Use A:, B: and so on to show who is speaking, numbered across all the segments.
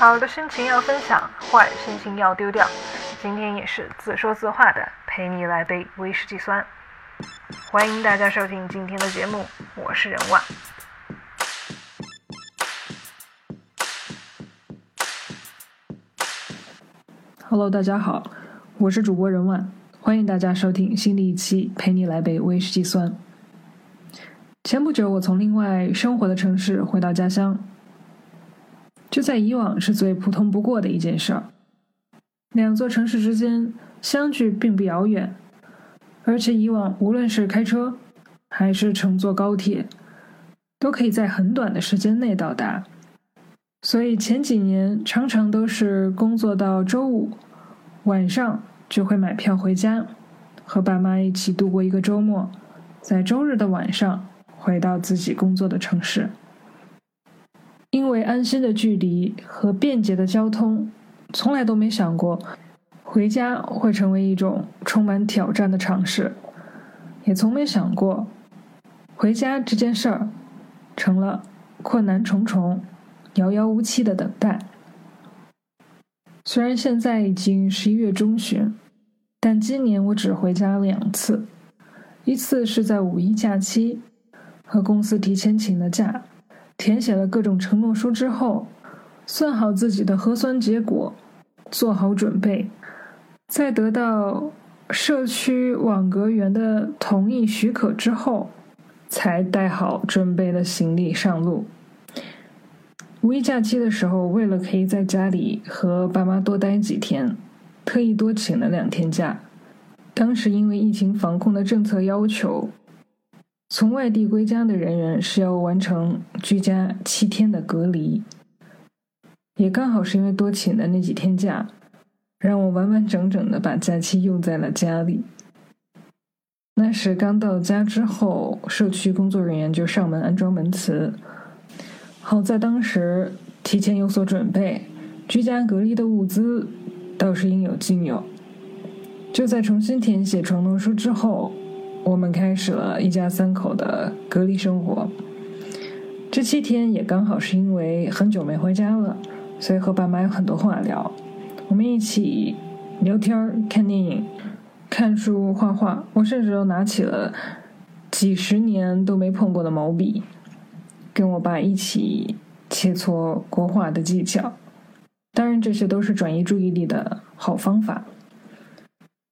A: 好的心情要分享，坏心情要丢掉。今天也是自说自话的，陪你来杯威士忌酸。欢迎大家收听今天的节目，我是任万。
B: Hello，大家好，我是主播任万，欢迎大家收听新的一期陪你来杯威士忌酸。前不久，我从另外生活的城市回到家乡。就在以往是最普通不过的一件事儿。两座城市之间相距并不遥远，而且以往无论是开车还是乘坐高铁，都可以在很短的时间内到达。所以前几年常常都是工作到周五晚上就会买票回家，和爸妈一起度过一个周末，在周日的晚上回到自己工作的城市。因为安心的距离和便捷的交通，从来都没想过回家会成为一种充满挑战的尝试，也从没想过回家这件事儿成了困难重重、遥遥无期的等待。虽然现在已经十一月中旬，但今年我只回家两次，一次是在五一假期，和公司提前请的假。填写了各种承诺书之后，算好自己的核酸结果，做好准备，在得到社区网格员的同意许可之后，才带好准备的行李上路。五一假期的时候，为了可以在家里和爸妈多待几天，特意多请了两天假。当时因为疫情防控的政策要求。从外地归家的人员是要完成居家七天的隔离，也刚好是因为多请的那几天假，让我完完整整的把假期用在了家里。那时刚到家之后，社区工作人员就上门安装门磁，好在当时提前有所准备，居家隔离的物资倒是应有尽有。就在重新填写承诺书之后。我们开始了一家三口的隔离生活。这七天也刚好是因为很久没回家了，所以和爸妈有很多话聊。我们一起聊天、看电影、看书、画画。我甚至都拿起了几十年都没碰过的毛笔，跟我爸一起切磋国画的技巧。当然，这些都是转移注意力的好方法。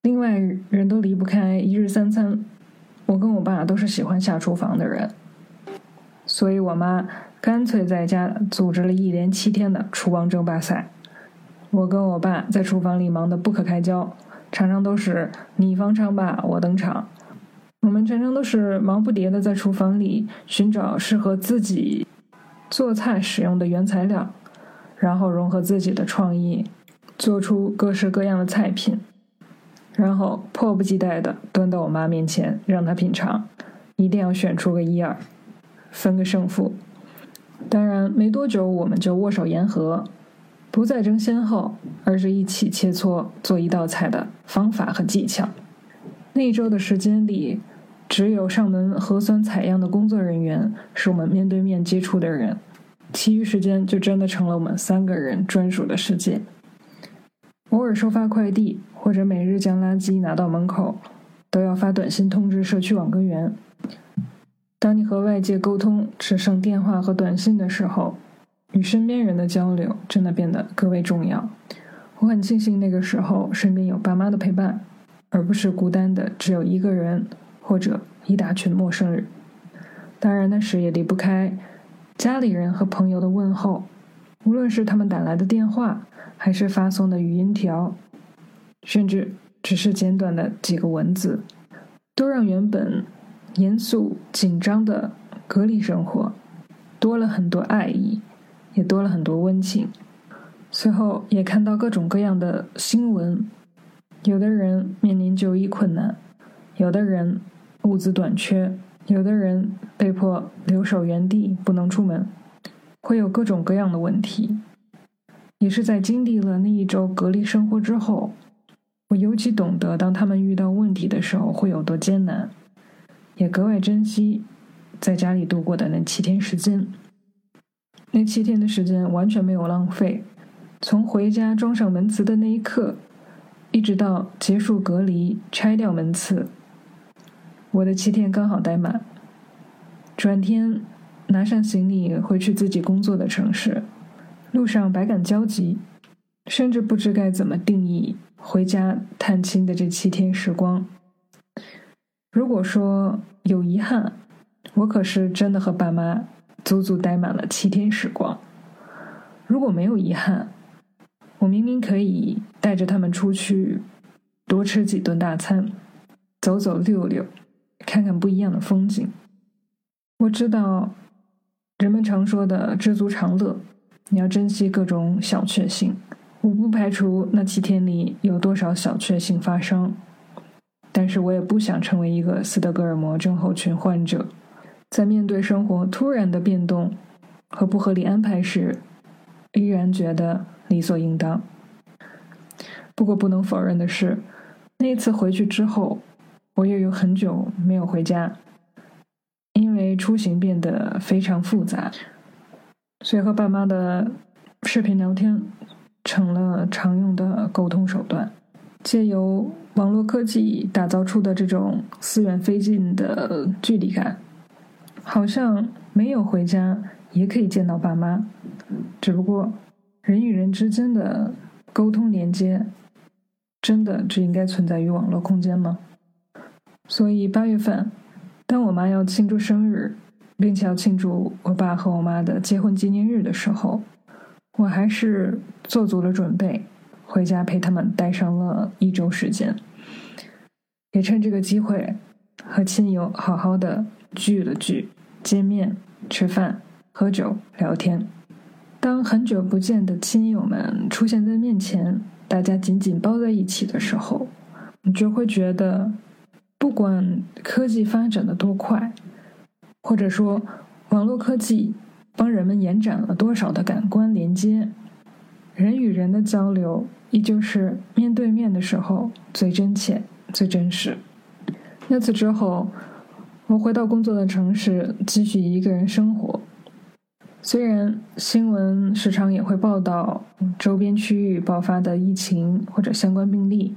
B: 另外，人都离不开一日三餐。我跟我爸都是喜欢下厨房的人，所以我妈干脆在家组织了一连七天的厨王争霸赛。我跟我爸在厨房里忙得不可开交，常常都是你方唱罢我登场。我们全程都是忙不迭的在厨房里寻找适合自己做菜使用的原材料，然后融合自己的创意，做出各式各样的菜品。然后迫不及待的端到我妈面前，让她品尝，一定要选出个一二，分个胜负。当然，没多久我们就握手言和，不再争先后，而是一起切磋做一道菜的方法和技巧。那一周的时间里，只有上门核酸采样的工作人员是我们面对面接触的人，其余时间就真的成了我们三个人专属的世界。偶尔收发快递，或者每日将垃圾拿到门口，都要发短信通知社区网格员。当你和外界沟通只剩电话和短信的时候，与身边人的交流真的变得格外重要。我很庆幸那个时候身边有爸妈的陪伴，而不是孤单的只有一个人或者一大群陌生人。当然，那时也离不开家里人和朋友的问候，无论是他们打来的电话。还是发送的语音条，甚至只是简短的几个文字，都让原本严肃紧张的隔离生活多了很多爱意，也多了很多温情。随后也看到各种各样的新闻，有的人面临就医困难，有的人物资短缺，有的人被迫留守原地不能出门，会有各种各样的问题。也是在经历了那一周隔离生活之后，我尤其懂得，当他们遇到问题的时候会有多艰难，也格外珍惜在家里度过的那七天时间。那七天的时间完全没有浪费，从回家装上门磁的那一刻，一直到结束隔离拆掉门磁，我的七天刚好待满。转天拿上行李回去自己工作的城市，路上百感交集，甚至不知该怎么定义回家探亲的这七天时光。如果说有遗憾，我可是真的和爸妈足足待满了七天时光。如果没有遗憾，我明明可以带着他们出去多吃几顿大餐，走走溜溜，看看不一样的风景。我知道人们常说的知足常乐，你要珍惜各种小确幸。我不排除那七天里有多少小确幸发生。但是我也不想成为一个斯德哥尔摩症候群患者，在面对生活突然的变动和不合理安排时，依然觉得理所应当。不过不能否认的是，那次回去之后，我又有很久没有回家，出行变得非常复杂，所以和爸妈的视频聊天成了常用的沟通手段。借由网络科技打造出的这种似远非近的距离感，好像没有回家也可以见到爸妈。只不过，人与人之间的沟通连接，真的只应该存在于网络空间吗？所以八月份，当我妈要庆祝生日，并且要庆祝我爸和我妈的结婚纪念日的时候，我还是做足了准备。回家陪他们待上了一周时间，也趁这个机会和亲友好好的聚了聚，见面、吃饭、喝酒、聊天。当很久不见的亲友们出现在面前，大家紧紧抱在一起的时候，你就会觉得，不管科技发展的多快，或者说网络科技帮人们延展了多少的感官连接，人与人的交流。依旧是面对面的时候最真切、最真实。那次之后，我回到工作的城市，继续一个人生活。虽然新闻时常也会报道周边区域爆发的疫情或者相关病例，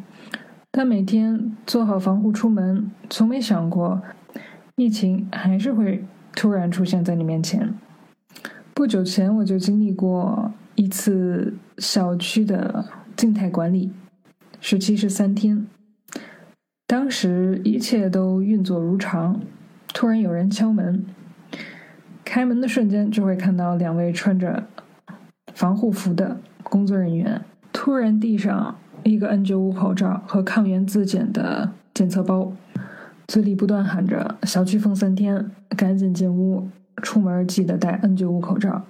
B: 但每天做好防护出门，从没想过疫情还是会突然出现在你面前。不久前我就经历过一次小区的。静态管理，时期是三天。当时一切都运作如常，突然有人敲门。开门的瞬间，就会看到两位穿着防护服的工作人员突然递上一个 N95 口罩和抗原自检的检测包，嘴里不断喊着“小区封三天，赶紧进屋，出门记得戴 N95 口罩”。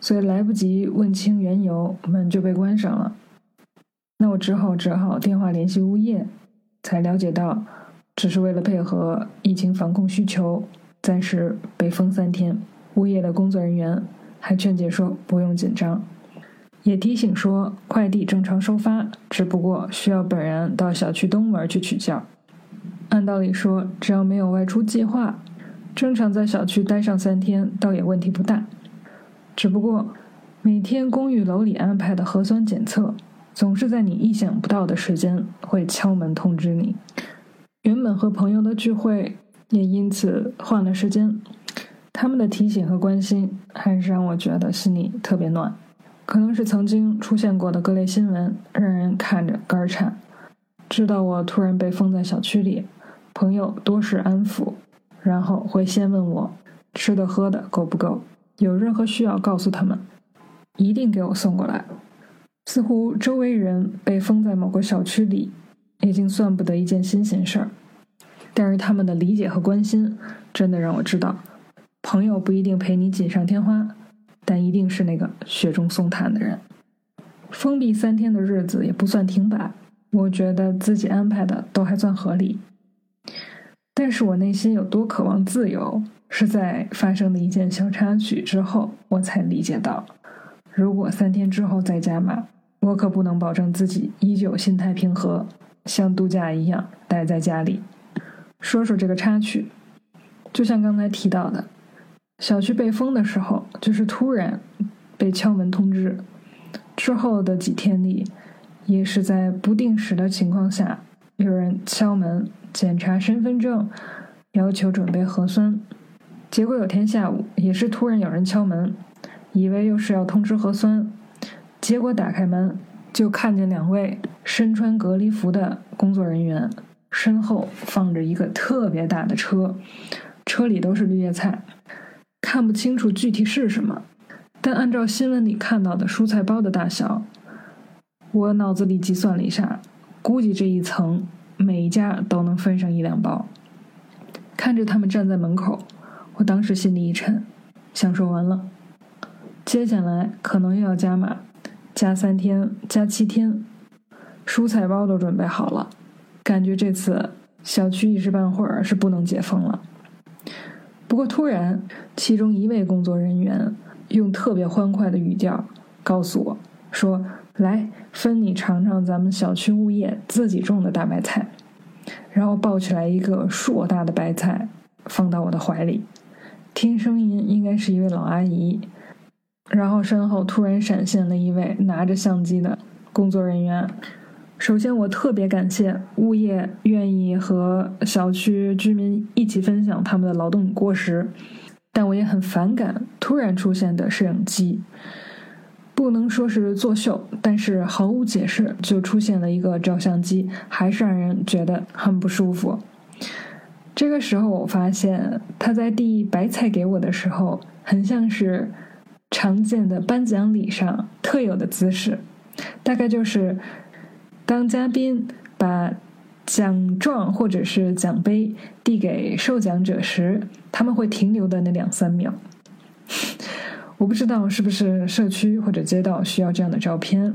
B: 所以来不及问清缘由，门就被关上了。那我只好只好电话联系物业，才了解到，只是为了配合疫情防控需求，暂时被封三天。物业的工作人员还劝解说不用紧张，也提醒说快递正常收发，只不过需要本人到小区东门去取件。按道理说，只要没有外出计划，正常在小区待上三天，倒也问题不大。只不过，每天公寓楼里安排的核酸检测，总是在你意想不到的时间会敲门通知你。原本和朋友的聚会也因此换了时间。他们的提醒和关心，还是让我觉得心里特别暖。可能是曾经出现过的各类新闻，让人看着肝颤。知道我突然被封在小区里，朋友多是安抚，然后会先问我吃的喝的够不够。有任何需要，告诉他们，一定给我送过来。似乎周围人被封在某个小区里，已经算不得一件新鲜事儿。但是他们的理解和关心，真的让我知道，朋友不一定陪你锦上添花，但一定是那个雪中送炭的人。封闭三天的日子也不算停摆，我觉得自己安排的都还算合理。但是我内心有多渴望自由？是在发生的一件小插曲之后，我才理解到，如果三天之后再加码，我可不能保证自己依旧心态平和，像度假一样待在家里。说说这个插曲，就像刚才提到的，小区被封的时候，就是突然被敲门通知，之后的几天里，也是在不定时的情况下，有人敲门检查身份证，要求准备核酸。结果有天下午，也是突然有人敲门，以为又是要通知核酸，结果打开门就看见两位身穿隔离服的工作人员，身后放着一个特别大的车，车里都是绿叶菜，看不清楚具体是什么，但按照新闻里看到的蔬菜包的大小，我脑子里计算了一下，估计这一层每一家都能分上一两包。看着他们站在门口。我当时心里一沉，想说完了，接下来可能又要加码，加三天，加七天，蔬菜包都准备好了，感觉这次小区一时半会儿是不能解封了。不过突然，其中一位工作人员用特别欢快的语调告诉我说：“来，分你尝尝咱们小区物业自己种的大白菜。”然后抱起来一个硕大的白菜，放到我的怀里。听声音应该是一位老阿姨，然后身后突然闪现了一位拿着相机的工作人员。首先，我特别感谢物业愿意和小区居民一起分享他们的劳动果实，但我也很反感突然出现的摄影机。不能说是作秀，但是毫无解释就出现了一个照相机，还是让人觉得很不舒服。这个时候，我发现他在递白菜给我的时候，很像是常见的颁奖礼上特有的姿势，大概就是当嘉宾把奖状或者是奖杯递给受奖者时，他们会停留的那两三秒。我不知道是不是社区或者街道需要这样的照片，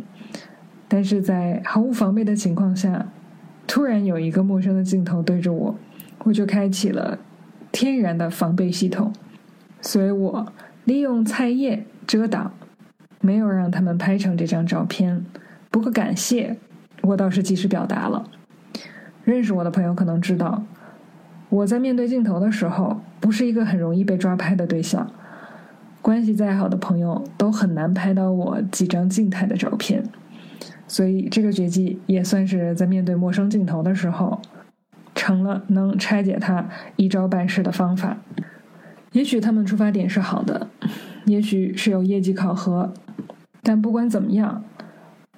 B: 但是在毫无防备的情况下，突然有一个陌生的镜头对着我。我就开启了天然的防备系统，所以我利用菜叶遮挡，没有让他们拍成这张照片。不过感谢，我倒是及时表达了。认识我的朋友可能知道，我在面对镜头的时候，不是一个很容易被抓拍的对象。关系再好的朋友都很难拍到我几张静态的照片，所以这个绝技也算是在面对陌生镜头的时候。成了能拆解他一招半式的方法。也许他们出发点是好的，也许是有业绩考核，但不管怎么样，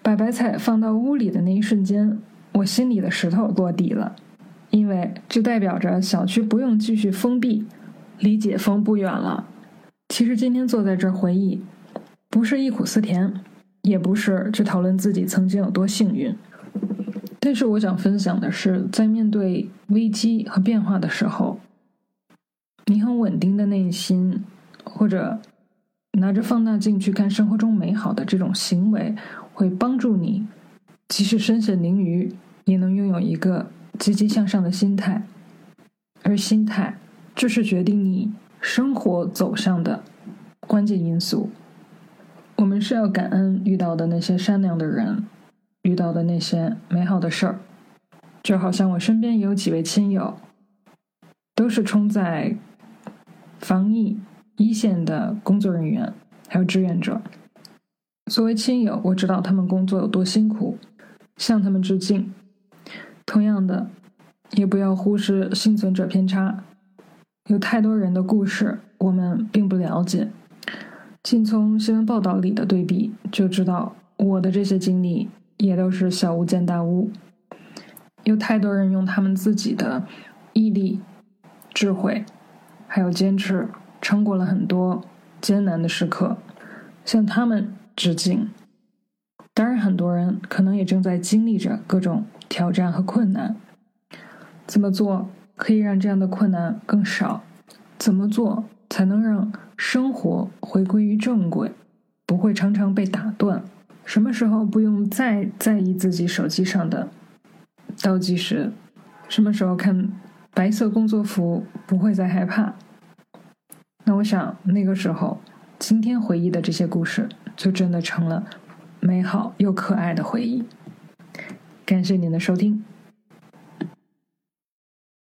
B: 把白菜放到屋里的那一瞬间，我心里的石头落地了，因为这代表着小区不用继续封闭，离解封不远了。其实今天坐在这儿回忆，不是忆苦思甜，也不是去讨论自己曾经有多幸运。但是我想分享的是，在面对危机和变化的时候，你很稳定的内心，或者拿着放大镜去看生活中美好的这种行为，会帮助你，即使身陷囹圄，也能拥有一个积极向上的心态。而心态，就是决定你生活走向的关键因素。我们是要感恩遇到的那些善良的人。遇到的那些美好的事儿，就好像我身边也有几位亲友，都是冲在防疫一线的工作人员，还有志愿者。作为亲友，我知道他们工作有多辛苦，向他们致敬。同样的，也不要忽视幸存者偏差，有太多人的故事我们并不了解，仅从新闻报道里的对比就知道我的这些经历。也都是小巫见大巫，有太多人用他们自己的毅力、智慧，还有坚持，撑过了很多艰难的时刻，向他们致敬。当然，很多人可能也正在经历着各种挑战和困难。怎么做可以让这样的困难更少？怎么做才能让生活回归于正轨，不会常常被打断？什么时候不用再在意自己手机上的倒计时？什么时候看白色工作服不会再害怕？那我想那个时候，今天回忆的这些故事就真的成了美好又可爱的回忆。感谢您的收听。